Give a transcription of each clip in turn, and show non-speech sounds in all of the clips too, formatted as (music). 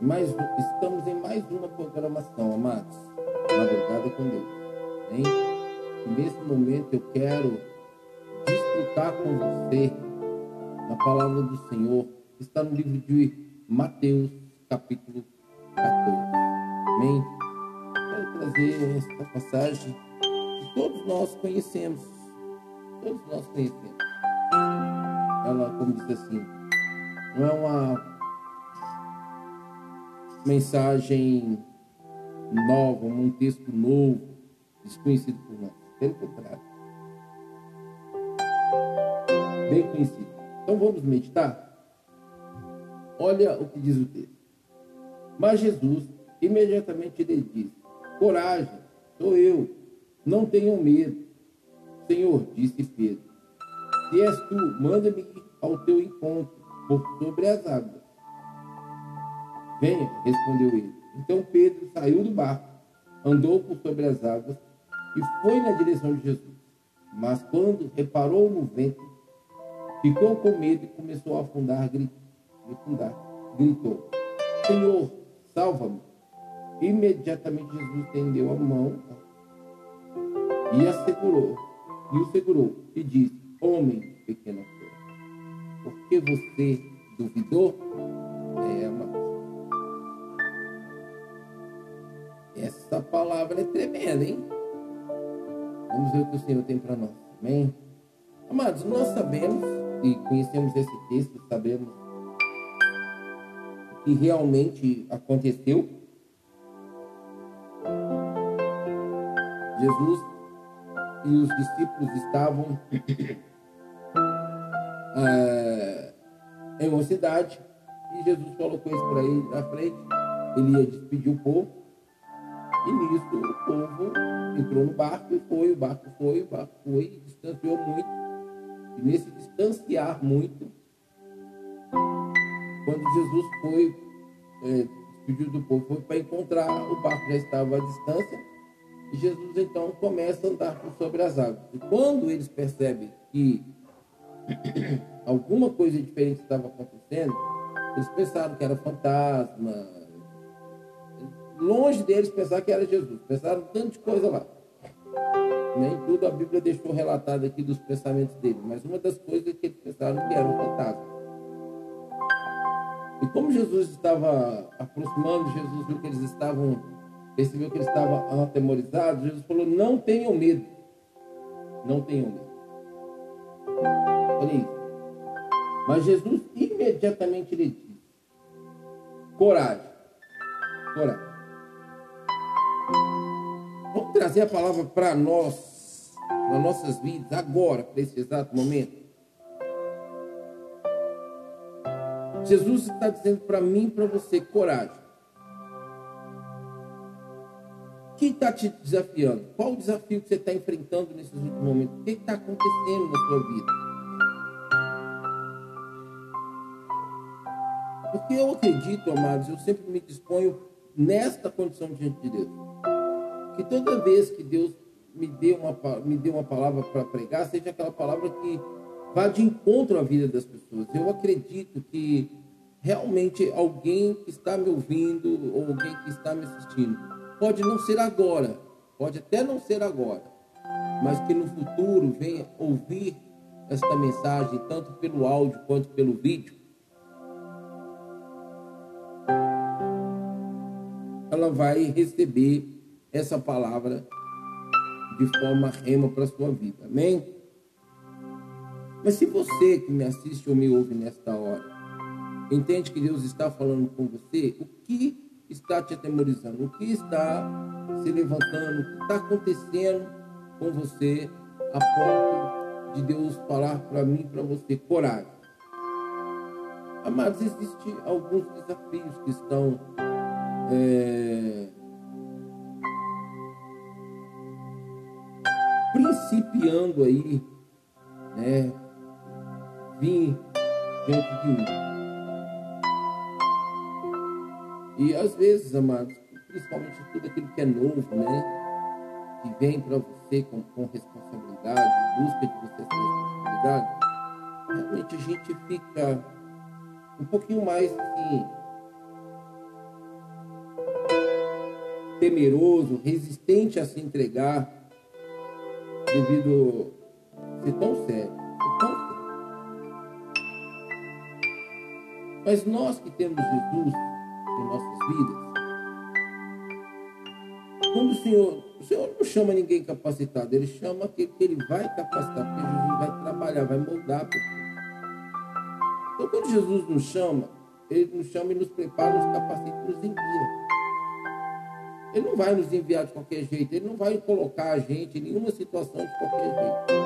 Mais, estamos em mais uma programação, amados. Madrugada com Deus. Hein? Nesse momento eu quero desfrutar com você na palavra do Senhor, está no livro de Mateus, capítulo 14. Amém? Quero trazer esta passagem que todos nós conhecemos. Todos nós conhecemos. Ela, como diz assim, não é uma mensagem nova, um texto novo, desconhecido por nós. Pelo contrário. Bem conhecido. Então vamos meditar? Olha o que diz o texto. Mas Jesus imediatamente lhe disse: Coragem, sou eu, não tenham medo. Senhor, disse Pedro, se és tu, manda-me ao teu encontro por sobre as águas. Venha, respondeu ele. Então Pedro saiu do barco, andou por sobre as águas e foi na direção de Jesus. Mas quando reparou no vento, ficou com medo e começou a afundar, gritar, gritou: Senhor, salva-me. Imediatamente Jesus estendeu a mão e a segurou, e o segurou, e disse: Homem pequena fé, por que você duvidou? Palavra é tremenda, hein? Vamos ver o que o Senhor tem para nós. Amém? Amados, nós sabemos e conhecemos esse texto, sabemos que realmente aconteceu. Jesus e os discípulos estavam é, (coughs) em uma cidade e Jesus colocou isso para ele na frente. Ele ia despedir o povo e nisso o povo entrou no barco e foi, o barco foi, o barco foi, distanciou muito. E nesse distanciar muito, quando Jesus foi, é, do povo, foi para encontrar, o barco já estava à distância, e Jesus então começa a andar por sobre as águas. E quando eles percebem que (coughs) alguma coisa diferente estava acontecendo, eles pensaram que era fantasma, longe deles pensar que era Jesus. Pensaram tanto de coisa lá. Nem tudo a Bíblia deixou relatado aqui dos pensamentos dele, mas uma das coisas que eles pensaram que era um fantasma. E como Jesus estava aproximando, Jesus viu que eles estavam, percebeu que eles estavam atemorizados, Jesus falou: Não tenham medo. Não tenham medo. Olha isso. Mas Jesus imediatamente lhe disse: Coragem. Coragem. Trazer a palavra para nós, nas nossas vidas, agora, para esse exato momento. Jesus está dizendo para mim e para você: coragem. Quem está te desafiando? Qual o desafio que você está enfrentando nesses últimos momentos? O que está acontecendo na sua vida? Porque eu acredito, amados, eu sempre me disponho nesta condição diante de Deus. Que toda vez que Deus me dê uma, me dê uma palavra para pregar, seja aquela palavra que vá de encontro à vida das pessoas. Eu acredito que realmente alguém que está me ouvindo ou alguém que está me assistindo, pode não ser agora, pode até não ser agora, mas que no futuro venha ouvir esta mensagem, tanto pelo áudio quanto pelo vídeo, ela vai receber essa palavra de forma rema para a sua vida. Amém? Mas se você que me assiste ou me ouve nesta hora, entende que Deus está falando com você, o que está te atemorizando? O que está se levantando? O que está acontecendo com você a ponto de Deus falar para mim para você? Coragem. Amados, existem alguns desafios que estão é, principiando aí, né, vir diante de mim. E às vezes, amados, principalmente tudo aquilo que é novo, né, que vem para você com, com responsabilidade, busca de você essa responsabilidade, realmente a gente fica um pouquinho mais assim, temeroso, resistente a se entregar, devido a ser tão sério. Mas nós que temos Jesus em nossas vidas, quando o Senhor, o Senhor não chama ninguém capacitado, Ele chama aquele que Ele vai capacitar, porque Jesus vai trabalhar, vai moldar. Então, quando Jesus nos chama, Ele nos chama e nos prepara, nos capacita e nos envia. Ele não vai nos enviar de qualquer jeito, Ele não vai colocar a gente em nenhuma situação de qualquer jeito.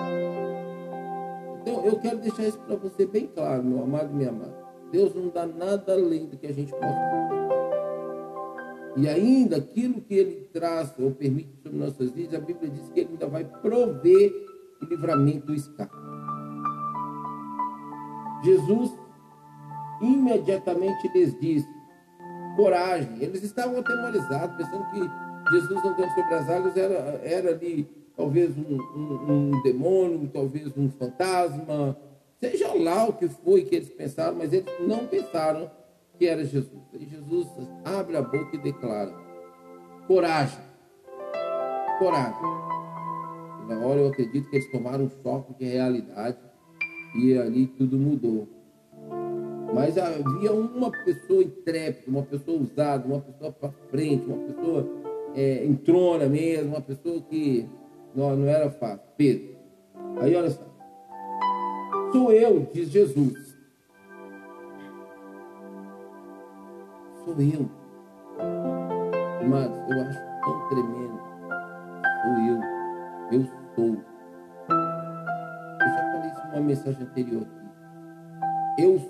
Então, eu quero deixar isso para você bem claro, meu amado e minha amada. Deus não dá nada além do que a gente fazer. E ainda aquilo que Ele traz ou permite sobre nossas vidas, a Bíblia diz que Ele ainda vai prover o livramento do escape. Jesus imediatamente lhes disse: coragem. Eles estavam atemorizados, pensando que Jesus andando sobre as águas era, era ali talvez um, um, um demônio, talvez um fantasma, seja lá o que foi que eles pensaram, mas eles não pensaram que era Jesus. E Jesus abre a boca e declara: coragem, coragem. Na hora eu acredito que eles tomaram um choque de realidade e ali tudo mudou. Mas havia uma pessoa intrépida, uma pessoa usada, uma pessoa para frente, uma pessoa é, em trona mesmo, uma pessoa que não, não era fácil. Pedro. Aí olha só. Sou eu, diz Jesus. Sou eu. Mas eu acho tão tremendo. Sou eu. Eu sou. Eu já falei isso numa mensagem anterior aqui. Eu,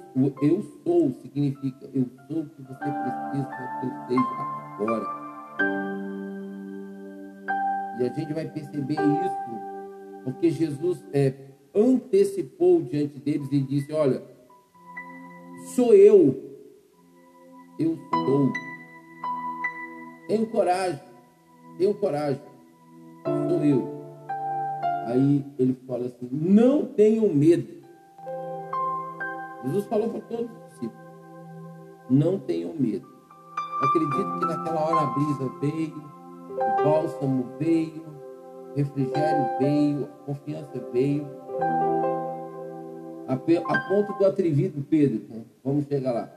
eu sou significa eu sou o que você precisa que eu seja agora. E a gente vai perceber isso porque Jesus é, antecipou diante deles e disse: Olha, sou eu, eu sou. Tenho coragem, tenho coragem, sou eu. Aí ele fala assim: Não tenham medo. Jesus falou para todos os discípulos: não tenham medo. Acredito que naquela hora a brisa veio, o bálsamo veio, o refrigério veio, a confiança veio. A, a ponto do atrevido Pedro. Né? Vamos chegar lá.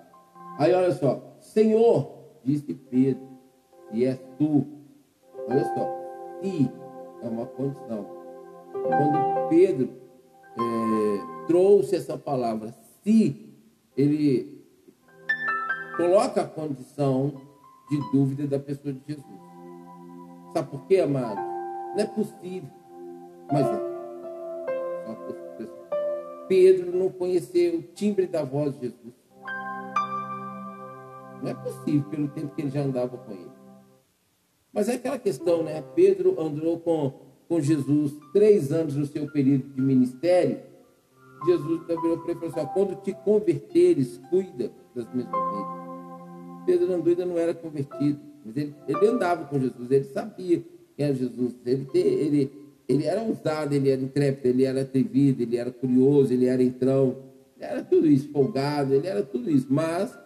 Aí olha só, Senhor, disse Pedro, e és tu. Olha só, se é uma condição. Quando Pedro é, trouxe essa palavra, se ele coloca a condição de dúvida da pessoa de Jesus. Sabe por quê, amado? Não é possível, mas é. Pedro não conheceu o timbre da voz de Jesus. Não é possível pelo tempo que ele já andava com ele. Mas é aquela questão, né? Pedro andou com, com Jesus três anos no seu período de ministério Jesus virou para ele e falou assim: quando te converteres, cuida das minhas ovelhas. Pedro andou ainda não era convertido, mas ele, ele andava com Jesus, ele sabia quem era Jesus. Ele, ele, ele era ousado, ele era intrépido, ele era atrevido, ele era curioso, ele era entrão, ele era tudo isso, folgado, ele era tudo isso, mas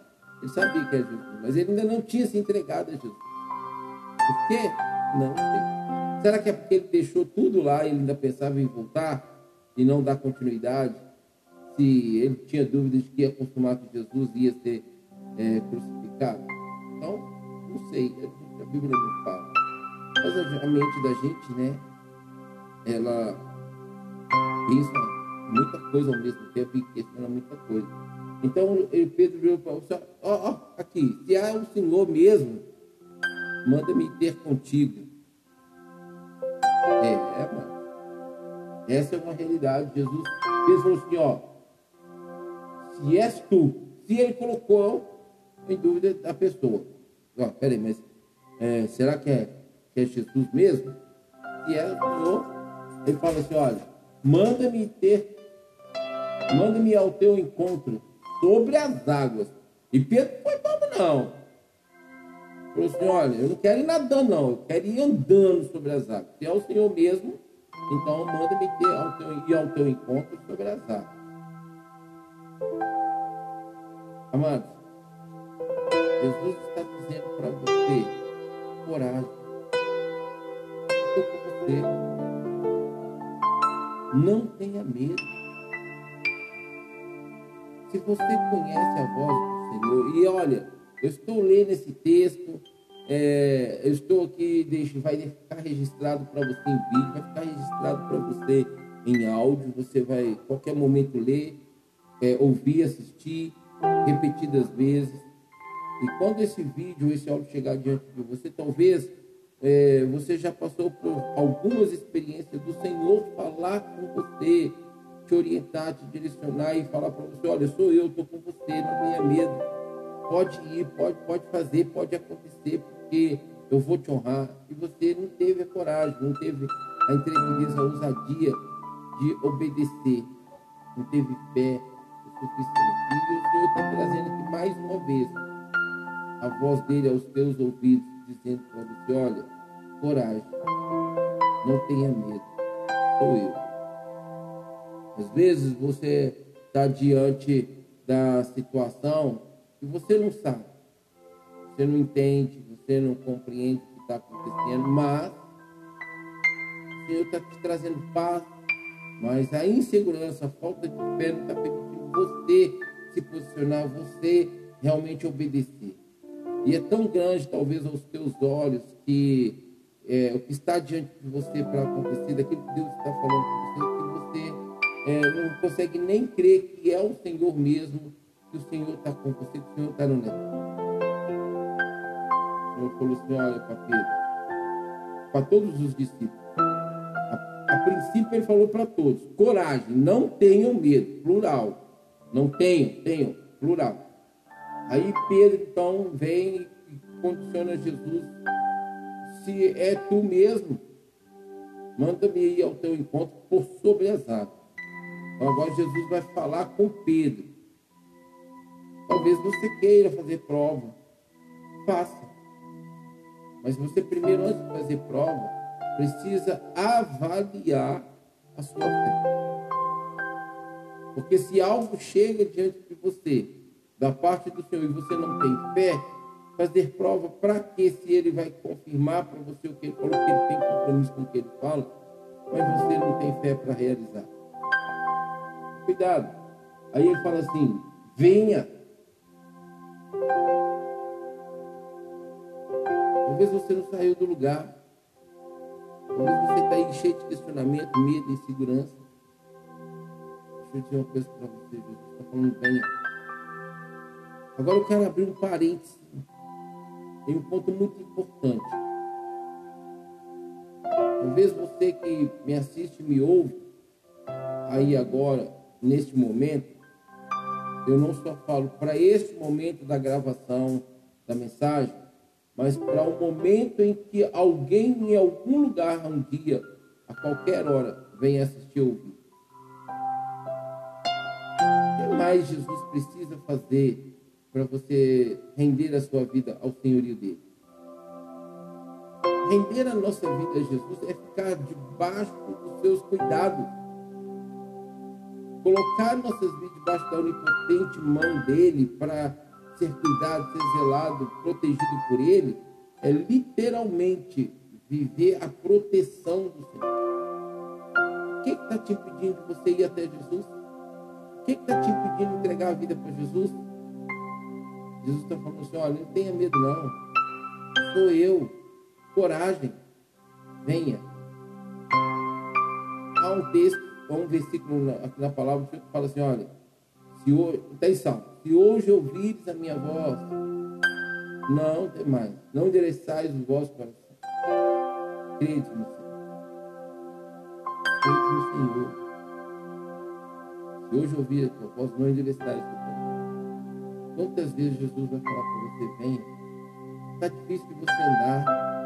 ele sabia que era Jesus, mas ele ainda não tinha se entregado a Jesus. Por quê? Não sei. Será que é porque ele deixou tudo lá e ele ainda pensava em voltar? E não dar continuidade, se ele tinha dúvidas de que ia consumar com Jesus ia ser é, crucificado. Então, não sei, a Bíblia não fala. Mas a mente da gente, né, ela pensa muita coisa ao mesmo tempo e questiona muita coisa. Então, Pedro virou para o ó, ó, aqui, se há o Senhor mesmo, manda-me ter contigo. É, é, mano. Essa é uma realidade. Jesus Pedro falou assim: ó, se és tu, se ele colocou em dúvida a pessoa. Ó, peraí, mas é, será que é, que é Jesus mesmo? Se é o Senhor, ele fala assim: olha, manda-me ter, manda-me ao teu encontro sobre as águas. E Pedro foi bobo, não. Falou assim: olha, eu não quero ir nadando, não, eu quero ir andando sobre as águas. Se é o Senhor mesmo, então manda-me ir ao teu encontro sobre as águas. Amados, Jesus está dizendo para você coragem. você. Não tenha medo. Se você conhece a voz do Senhor, e olha, eu estou lendo esse texto, é, eu estou aqui, deixa, vai ficar registrado para você em vídeo, vai ficar registrado para você em áudio, você vai qualquer momento ler, é, ouvir, assistir repetidas vezes. E quando esse vídeo, esse áudio chegar diante de você, talvez é, você já passou por algumas experiências do Senhor falar com você, te orientar, te direcionar e falar para você: olha, sou eu, estou com você, não tenha medo. Pode ir, pode, pode fazer, pode acontecer, eu vou te honrar. E você não teve a coragem, não teve a intrepidez, a ousadia de obedecer, não teve fé o suficiente. E o Senhor está trazendo aqui mais uma vez a voz dele aos teus ouvidos, dizendo para você: olha, coragem, não tenha medo, sou eu. Às vezes você está diante da situação e você não sabe, você não entende, você não compreende o que está acontecendo, mas o Senhor está te trazendo paz, mas a insegurança, a falta de fé não está permitindo você se posicionar, você realmente obedecer. E é tão grande, talvez, aos teus olhos, que é, o que está diante de você para acontecer, daquilo que Deus está falando com você, que você é, não consegue nem crer que é o Senhor mesmo, que o Senhor está com você, que o Senhor está no negócio. Falou assim: olha, para Pedro, para todos os discípulos. A, a princípio, ele falou para todos: coragem, não tenham medo, plural. Não tenham, tenham, plural. Aí Pedro então vem e condiciona Jesus. Se é tu mesmo, manda-me ir ao teu encontro por sobre as águas. Então agora Jesus vai falar com Pedro. Talvez você queira fazer prova. Faça. Mas você primeiro, antes de fazer prova, precisa avaliar a sua fé. Porque se algo chega diante de você, da parte do Senhor, e você não tem fé, fazer prova para que se ele vai confirmar para você o que ele falou, que ele tem compromisso com o que ele fala, mas você não tem fé para realizar. Cuidado. Aí ele fala assim: venha. Talvez você não saiu do lugar. Talvez você está aí cheio de questionamento, medo, insegurança. Deixa eu dizer uma coisa para você, Jesus está falando, venha. Agora eu quero abrir um parênteses. Tem um ponto muito importante. Talvez você que me assiste, me ouve, aí agora, neste momento, eu não só falo para este momento da gravação da mensagem, mas para o momento em que alguém em algum lugar, um dia, a qualquer hora, venha assistir ou ouvir. O que mais Jesus precisa fazer para você render a sua vida ao senhorio dele. Render a nossa vida a Jesus é ficar debaixo dos seus cuidados. Colocar nossas vidas debaixo da onipotente mão dele para ser cuidado, ser zelado, protegido por ele, é literalmente viver a proteção do Senhor. O que está te impedindo de você ir até Jesus? O que está te impedindo de entregar a vida para Jesus? Jesus está falando assim: olha, não tenha medo, não. Sou eu. Coragem. Venha. Há um texto, há um versículo aqui na palavra que fala assim: olha, se hoje, atenção, se hoje ouvires a minha voz, não tem mais, não endereçais o vosso coração. Crede no Senhor. Crede no Senhor. Se hoje ouvir a tua voz, não endereçais o coração. Quantas vezes Jesus vai falar para você, venha. Está difícil de você andar,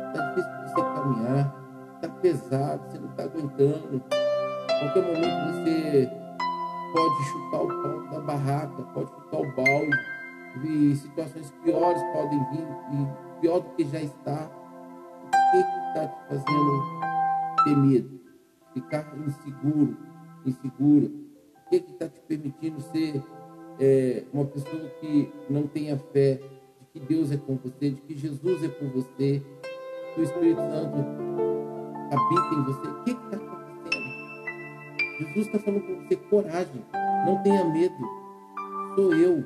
está difícil de você caminhar, está pesado, você não está aguentando. A qualquer momento você pode chutar o pão da barraca, pode chutar o balde, e situações piores podem vir, e pior do que já está. O que está te fazendo ter medo? Ficar inseguro, insegura? O que está te permitindo ser é, uma pessoa que não tenha fé de que Deus é com você, de que Jesus é com você, que o Espírito Santo habita em você. O que está acontecendo? Jesus está falando para você: coragem, não tenha medo. Sou eu.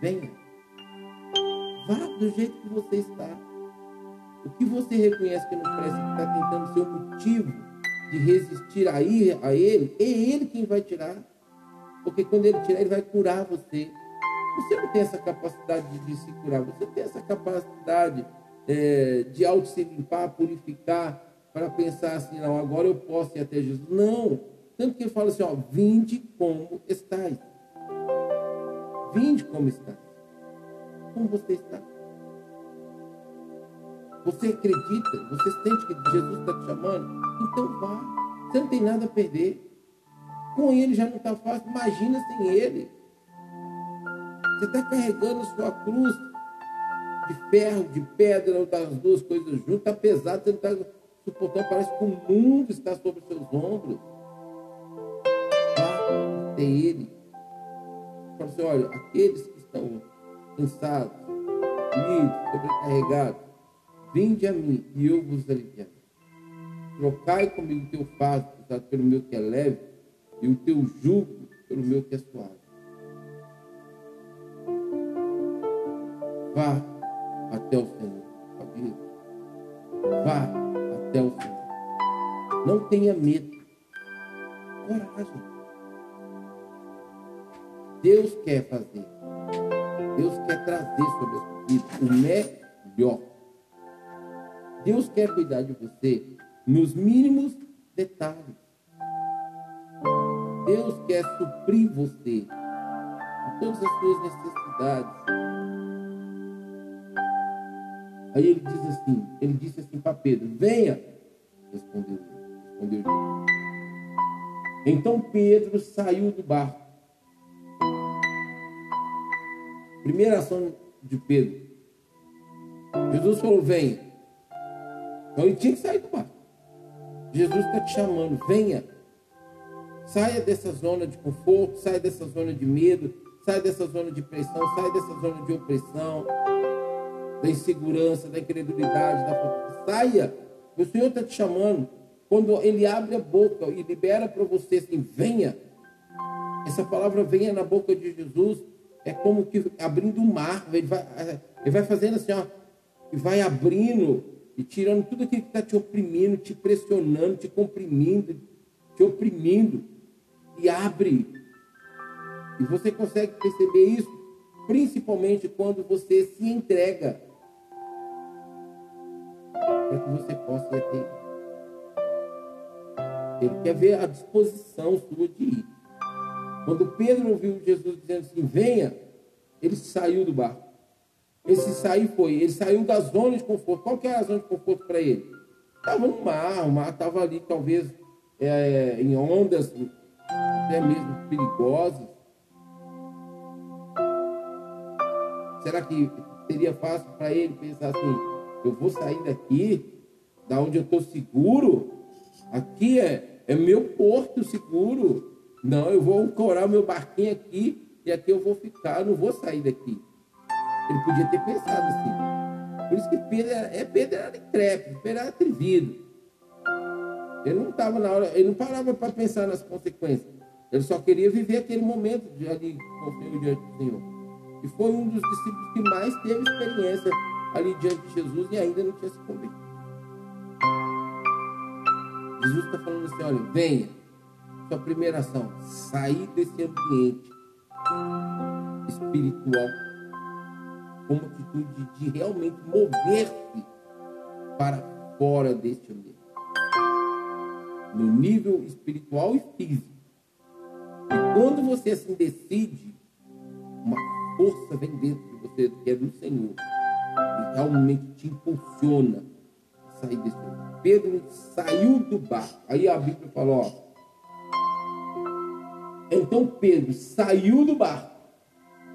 Venha. Vá do jeito que você está. O que você reconhece que não presta, que está tentando ser o motivo de resistir a, ir, a ele, é ele quem vai tirar. Porque quando ele tirar, ele vai curar você. Você não tem essa capacidade de se curar, você tem essa capacidade é, de auto se limpar, purificar, para pensar assim, não, agora eu posso ir até Jesus. Não. Tanto que ele fala assim, ó, vinde como estáis. Vinde como estáis. Como você está? Você acredita? Você sente que Jesus está te chamando? Então vá. Você não tem nada a perder. Com ele já não está fácil. Imagina sem ele. Você está carregando sua cruz de ferro, de pedra, das duas coisas juntas. Está pesado, você não está suportando. Parece que o mundo está sobre seus ombros. Até ele. Fala assim, olha, aqueles que estão cansados, unidos, sobrecarregados, vinde a mim e eu vos aliviarei. Trocai comigo o teu fardo, usado pelo meu que é leve, e o teu jugo pelo meu que é suave. Vá até o Senhor, sabia? Vá até o Senhor. Não tenha medo. Coragem. Deus quer fazer. Deus quer trazer sobre a sua vida o melhor. Deus quer cuidar de você nos mínimos detalhes. Deus quer suprir você em todas as suas necessidades. Aí ele diz assim, ele disse assim para Pedro, venha, respondeu respondeu Então Pedro saiu do barco. Primeira ação de Pedro. Jesus falou, venha. Então ele tinha que sair do barco. Jesus está te chamando, venha. Saia dessa zona de conforto, saia dessa zona de medo, saia dessa zona de pressão, saia dessa zona de opressão da insegurança, da incredulidade, da saia. O Senhor está te chamando. Quando Ele abre a boca e libera para você assim, venha. Essa palavra venha na boca de Jesus é como que abrindo o mar. Ele vai, ele vai fazendo assim, ó, e vai abrindo e tirando tudo aquilo que está te oprimindo, te pressionando, te comprimindo, te oprimindo. E abre. E você consegue perceber isso principalmente quando você se entrega para que você possa ter. Ele quer ver a disposição sua de ir. Quando Pedro ouviu Jesus dizendo assim, venha, ele saiu do barco. Esse sair foi, ele saiu da zona de conforto. Qual que era a zona de conforto para ele? Estava no mar, o mar estava ali talvez é, em ondas até mesmo perigosas. Será que seria fácil para ele pensar assim, eu vou sair daqui, da onde eu estou seguro. Aqui é, é meu porto seguro. Não, eu vou ancorar o meu barquinho aqui e aqui eu vou ficar, não vou sair daqui. Ele podia ter pensado assim. Por isso que Pedro era, é, Pedro era intrépido, Pedro era atrevido. Ele não estava na hora, ele não parava para pensar nas consequências. Ele só queria viver aquele momento de ali com o Senhor diante do Senhor. E foi um dos discípulos que mais teve experiência ali diante de Jesus e ainda não tinha se convertido. Jesus está falando assim: olha, venha. Sua primeira ação, sair desse ambiente espiritual como atitude de realmente mover-se para fora deste ambiente. No nível espiritual e físico. E quando você assim decide, uma força vem dentro de você, que é do Senhor e realmente te impulsiona a sair desse lugar. Pedro saiu do barco. Aí a Bíblia falou, ó. Então Pedro saiu do barco,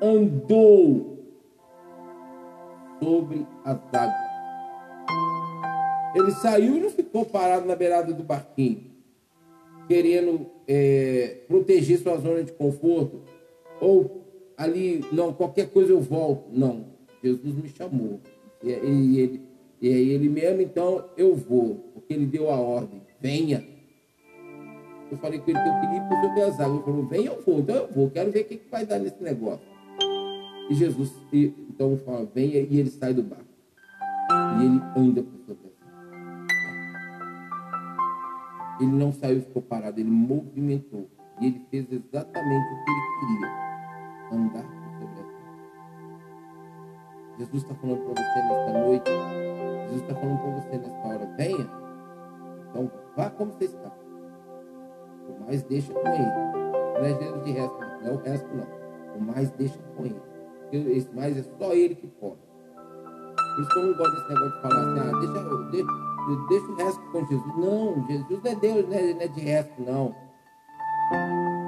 andou sobre as águas. Ele saiu e não ficou parado na beirada do barquinho, querendo é, proteger sua zona de conforto, ou ali, não, qualquer coisa eu volto. Não, Jesus me chamou. E ele, E ele mesmo, então eu vou, porque ele deu a ordem, venha. Eu falei com ele que eu queria ir para sobre as águas. Ele falou, vem, eu vou, então eu vou, quero ver o que, que vai dar nesse negócio. E Jesus, então, fala, venha, e ele sai do barco. E ele anda sobre as águas. Ele não saiu e ficou parado, ele movimentou. E ele fez exatamente o que ele queria: andar sobre as águas. Jesus está falando para você nesta noite. Jesus está falando para você nesta hora: venha. Então, vá como você está. O mais deixa com ele. Não é Jesus de resto, não. não é o resto, não. O mais deixa com ele. Porque esse mais é só ele que pode. Por isso que eu não gosto desse negócio de falar assim, ah, deixa, deixa, deixa o resto com Jesus. Não, Jesus não é Deus, não é, não é de resto, não.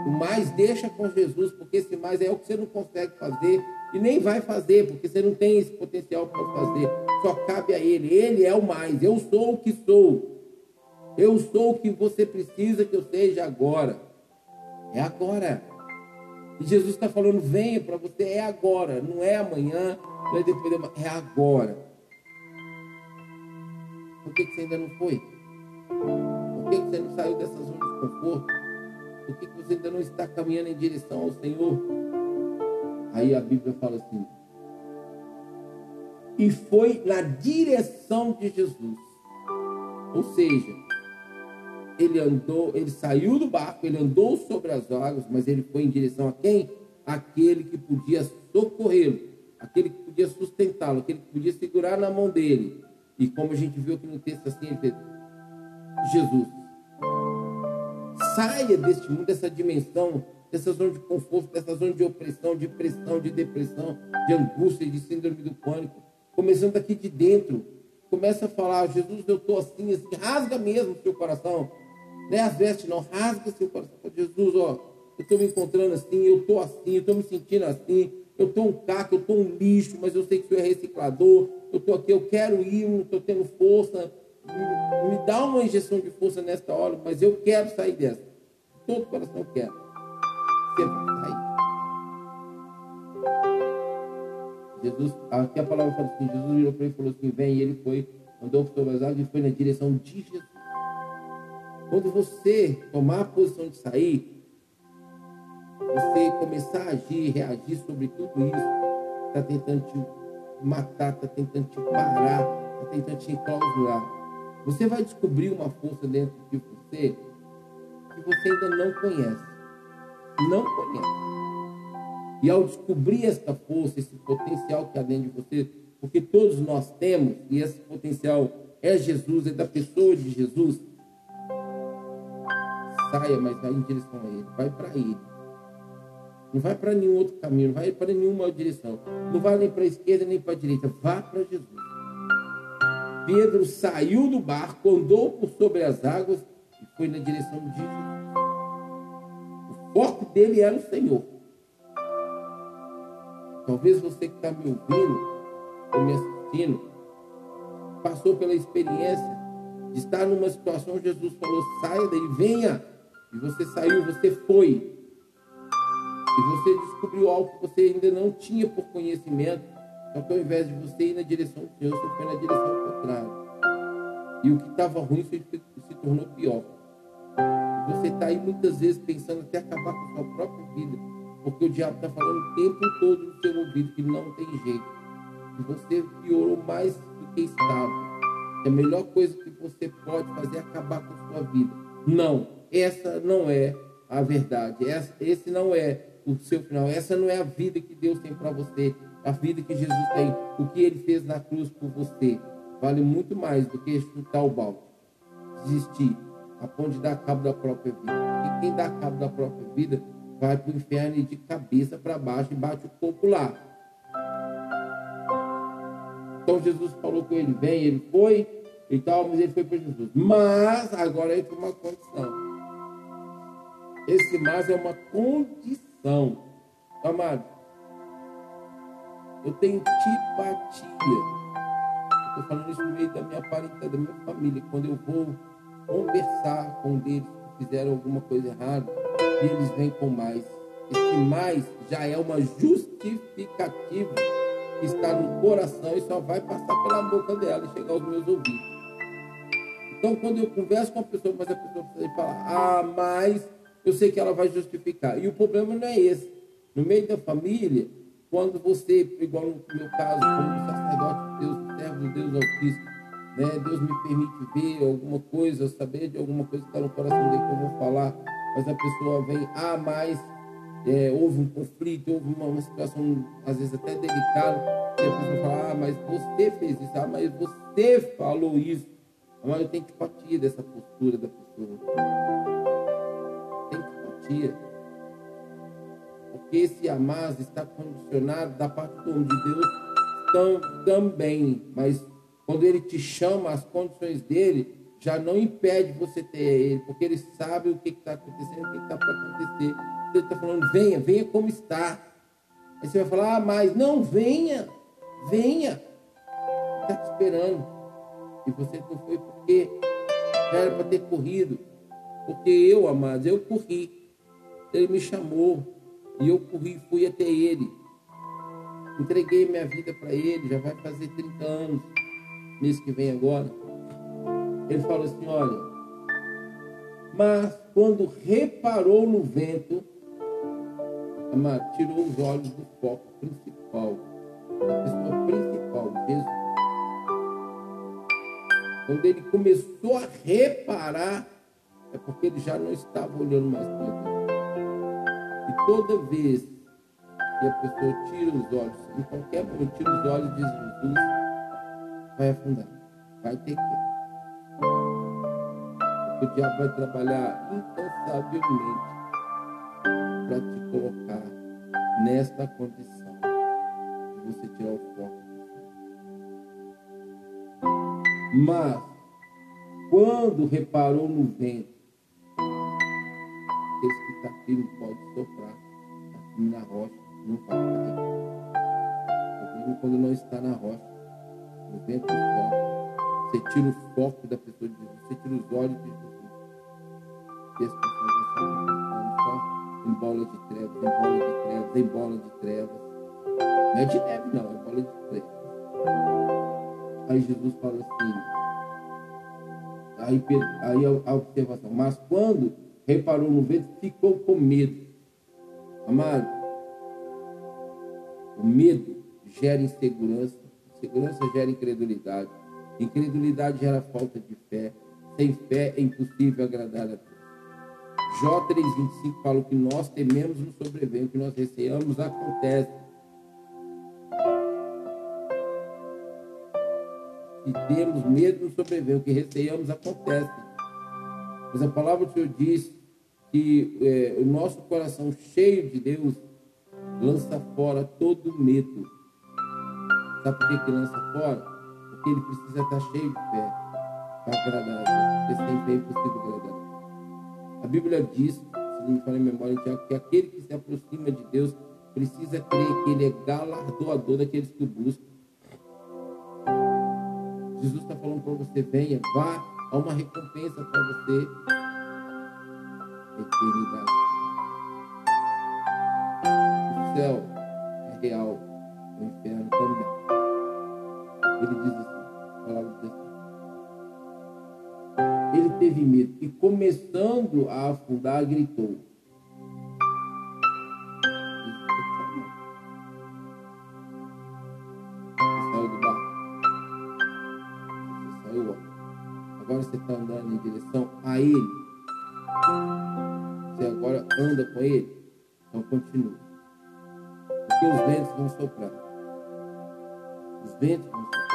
O mais deixa com Jesus, porque esse mais é o que você não consegue fazer e nem vai fazer, porque você não tem esse potencial para fazer. Só cabe a Ele. Ele é o mais. Eu sou o que sou. Eu sou o que você precisa que eu seja agora. É agora. E Jesus está falando: venha para você, é agora. Não é amanhã, não é depois é agora. Por que, que você ainda não foi? Por que, que você não saiu dessa zona de conforto? Por que, que você ainda não está caminhando em direção ao Senhor? Aí a Bíblia fala assim: e foi na direção de Jesus. Ou seja, ele andou, ele saiu do barco, ele andou sobre as águas, mas ele foi em direção a quem? Aquele que podia socorrê-lo, aquele que podia sustentá-lo, aquele que podia segurar na mão dele. E como a gente viu aqui no texto assim, ele fez, Jesus, saia deste mundo, dessa dimensão, dessa zona de conforto, dessa zona de opressão, de pressão, de depressão, de angústia, de síndrome do pânico. Começando aqui de dentro, começa a falar, Jesus, eu estou assim, assim, rasga mesmo o seu coração. Não é as vestes, não, rasga seu coração. Jesus, ó, eu estou me encontrando assim, eu estou assim, eu estou me sentindo assim, eu estou um caco, eu estou um lixo, mas eu sei que o Senhor é reciclador, eu estou aqui, eu quero ir, não estou tendo força, me, me dá uma injeção de força nesta hora, mas eu quero sair dessa. Todo coração quer. Você vai sair. Jesus, aqui a palavra fala assim, Jesus virou para ele e falou assim, vem, e ele foi, andou sobre as águas e foi na direção de Jesus. Quando você tomar a posição de sair, você começar a agir, reagir sobre tudo isso, está tentando te matar, está tentando te parar, está tentando te enclausurar. Você vai descobrir uma força dentro de você que você ainda não conhece. Não conhece. E ao descobrir esta força, esse potencial que há dentro de você, porque todos nós temos, e esse potencial é Jesus, é da pessoa de Jesus, saia, mas vai em direção a Ele, vai para Ele. Não vai para nenhum outro caminho, não vai para nenhuma direção. Não vai nem para a esquerda nem para a direita, vá para Jesus. Pedro saiu do barco, andou por sobre as águas e foi na direção de Jesus. O foco dele era o Senhor. Talvez você que está me ouvindo, ou me assistindo, passou pela experiência de estar numa situação, Jesus falou, saia daí, venha. E você saiu, você foi. E você descobriu algo que você ainda não tinha por conhecimento. Só que ao invés de você ir na direção do Senhor, você foi na direção contrária. E o que estava ruim se, tornou pior. Você está aí muitas vezes pensando até acabar com a sua própria vida. Porque o diabo está falando o tempo todo no seu ouvido que não tem jeito. E você piorou mais do que estava. A melhor coisa que você pode fazer é acabar com a sua vida. Não, essa não é a verdade. Essa, esse não é o seu final. Essa não é a vida que Deus tem para você. A vida que Jesus tem. O que ele fez na cruz por você. Vale muito mais do que chutar o balde. Desistir. A ponto de dar cabo da própria vida. E quem dá cabo da própria vida vai para o inferno e de cabeça para baixo e bate o corpo lá. Então Jesus falou com ele, vem, ele foi e tal, mas ele foi para Jesus. Mas agora entra uma condição. Esse mas é uma condição. Amado, eu tenho tipatia. Estou falando isso no meio da minha parentela, da minha família. Quando eu vou conversar com eles que fizeram alguma coisa errada, e eles vêm com mais. Esse mais já é uma justificativa que está no coração e só vai passar pela boca dela e chegar aos meus ouvidos. Então, quando eu converso com a pessoa, mas a pessoa falar, ah, mas eu sei que ela vai justificar. E o problema não é esse. No meio da família, quando você, igual no meu caso, como sacerdote de Deus, servo de Deus Altíssimo, né, Deus me permite ver alguma coisa, saber de alguma coisa que está no coração dele que eu vou falar, mas a pessoa vem, ah, mas é, houve um conflito, houve uma, uma, situação, às vezes até delicada, e a pessoa fala, ah, mas você fez isso, ah, mas você falou isso. Mas eu tenho empatia dessa postura da pessoa. Empatia. Porque esse amar está condicionado da parte do homem de Deus tam, também. Mas quando ele te chama, as condições dele já não impede você ter ele, porque ele sabe o que está acontecendo, o que está para acontecer. Ele está falando, venha, venha como está. Aí você vai falar, ah, mas não, venha, venha. Está te esperando. E você não foi porque era para ter corrido. Porque eu, amados, eu corri. Ele me chamou. E eu corri, fui até ele. Entreguei minha vida para ele, já vai fazer 30 anos, mês que vem agora. Ele falou assim: olha, mas quando reparou no vento, amado, tirou os olhos do foco principal, da pessoa principal, Jesus. Quando ele começou a reparar, é porque ele já não estava olhando mais para Deus. Toda vez que a pessoa tira os olhos, em qualquer momento, tira os olhos de Jesus, vai afundar, vai ter que. O diabo vai trabalhar incansavelmente para te colocar nesta condição de você tirar o foco Mas, quando reparou no vento, firme pode soprar, firme na rocha, não vai. Mesmo quando não está na rocha, o vento sopra, você tira o foco da pessoa de Jesus, você tira os olhos de Jesus. E as pessoas vão estar só em bola de trevas, em bola de trevas, em bola de trevas. Não é de neve, não, é bola de trevas. Aí Jesus fala assim, aí, aí a observação, mas quando reparou no vento, ficou com medo. Amado, o medo gera insegurança, insegurança gera incredulidade, incredulidade gera falta de fé, sem fé é impossível agradar a Deus. Jó 3,25 fala que nós tememos no sobrevento, o que nós receamos acontece. que temos medo de sobreviver, o que receiamos acontece. Mas a palavra do Senhor diz que é, o nosso coração cheio de Deus lança fora todo medo. Sabe por que, que lança fora? Porque ele precisa estar cheio de fé para agradar a Deus. Porque sem fé é impossível agradar. A Bíblia diz, se não me falar em memória, Tiago, que aquele que se aproxima de Deus precisa crer que ele é galardoador daqueles que o buscam. Jesus está falando para você, venha, vá, há uma recompensa para você. Eternidade. O céu é real, o inferno também. Ele diz assim, a palavra diz assim. Ele teve medo e começando a afundar, gritou. você está andando em direção a Ele, você agora anda com Ele, então continue. Porque os ventos vão soprar. Os ventos vão soprar.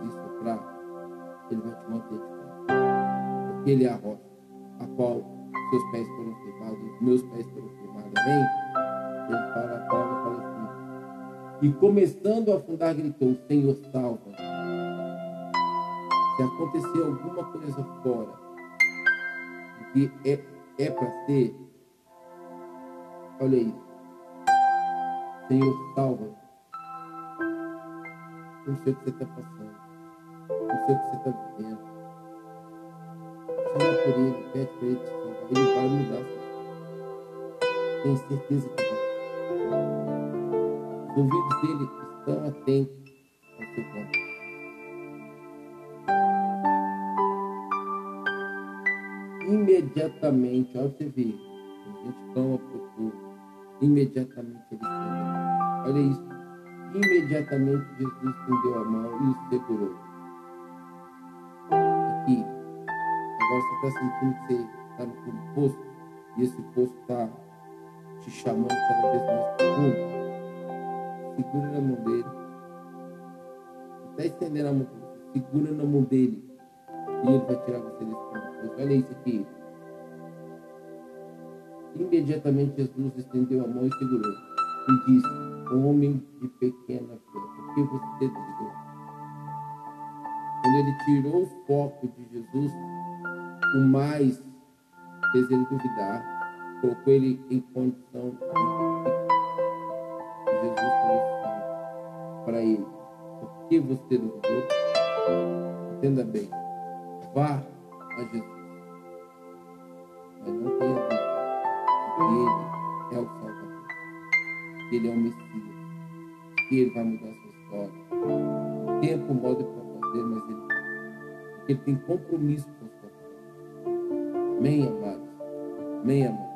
Se soprar, Ele vai te manter de pé. Porque Ele é a rocha, a qual seus pés foram firmados, os meus pés foram firmados. Amém? Ele fala, a palavra fala assim. E começando a afundar, gritou: Senhor, salva se acontecer alguma coisa fora que é, é para ser, olha isso. Senhor, salva. Não sei o que você está passando. Não sei o que você está vivendo. Chama por ele, pede para ele te salvar. Ele vai mudar. Tenho certeza que vai. ouvidos dele estão atentos ao seu clamor. Imediatamente, olha você ver, a gente clama por imediatamente ele estendeu. Olha isso. Imediatamente Jesus estendeu a mão e o segurou. Aqui. Agora você está sentindo que você está no poço e esse poço está te chamando cada vez mais profundo. Segura na mão dele. Está estendendo a mão. Segura na mão dele. E ele vai tirar você desse fundo Olha isso aqui. Imediatamente Jesus estendeu a mão e segurou. E disse: Homem de pequena fé, por que você duvidou? Quando ele tirou o foco de Jesus, o mais fez ele duvidar, colocou ele em condição de Jesus falou assim para ele: Por que você duvidou? Entenda bem, vá a Jesus. Mas não tenha dúvida que Ele é o Salvador, Ele é o Messias, Ele vai mudar a sua história. Tempo moda para fazer, mas Ele porque Ele tem compromisso com a sua vida. Amém, amados? Amém, amados?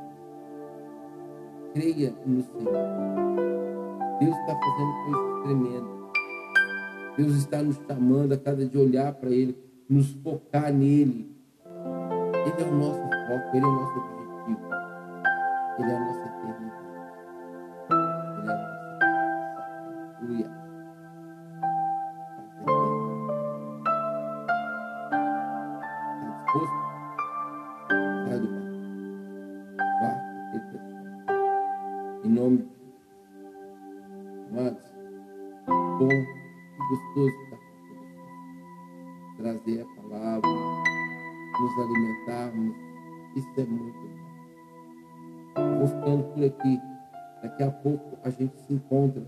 Creia no Senhor. Deus está fazendo coisas tremendas. Deus está nos chamando a cada dia olhar para Ele, nos focar nele. Ele é o nosso foco, Ele é o nosso objetivo. Ele é a nossa eternidade. Ele é a nossa Aleluia. Está disposto? Sai do chamando. Em nome de Jesus. Amados, bom e gostoso estar com. Trazer a palavra, nos alimentarmos. Isso é muito bom. Vou ficando por aqui. Daqui a pouco a gente se encontra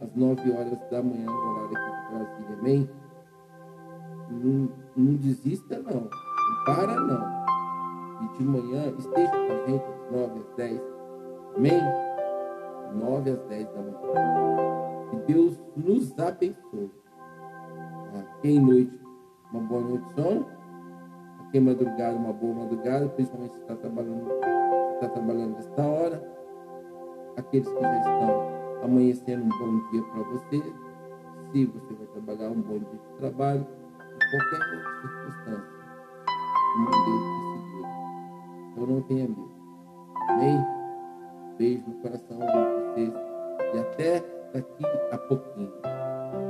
às 9 horas da manhã, no horário aqui de Brasília. Amém? Não, não desista, não. Não para, não. E de manhã esteja com a gente às 9 às 10. Amém? 9 às 10 da manhã. Que Deus nos abençoe. Aqui em noite, uma boa noite sono. Em madrugada, uma boa madrugada, principalmente se está trabalhando, está trabalhando nesta hora. Aqueles que já estão amanhecendo, um bom dia para você. Se você vai trabalhar, um bom dia de trabalho. Em qualquer circunstância, o mão dele te segura. Então não tenha medo. Amém? Beijo no coração de vocês. E até daqui a pouquinho.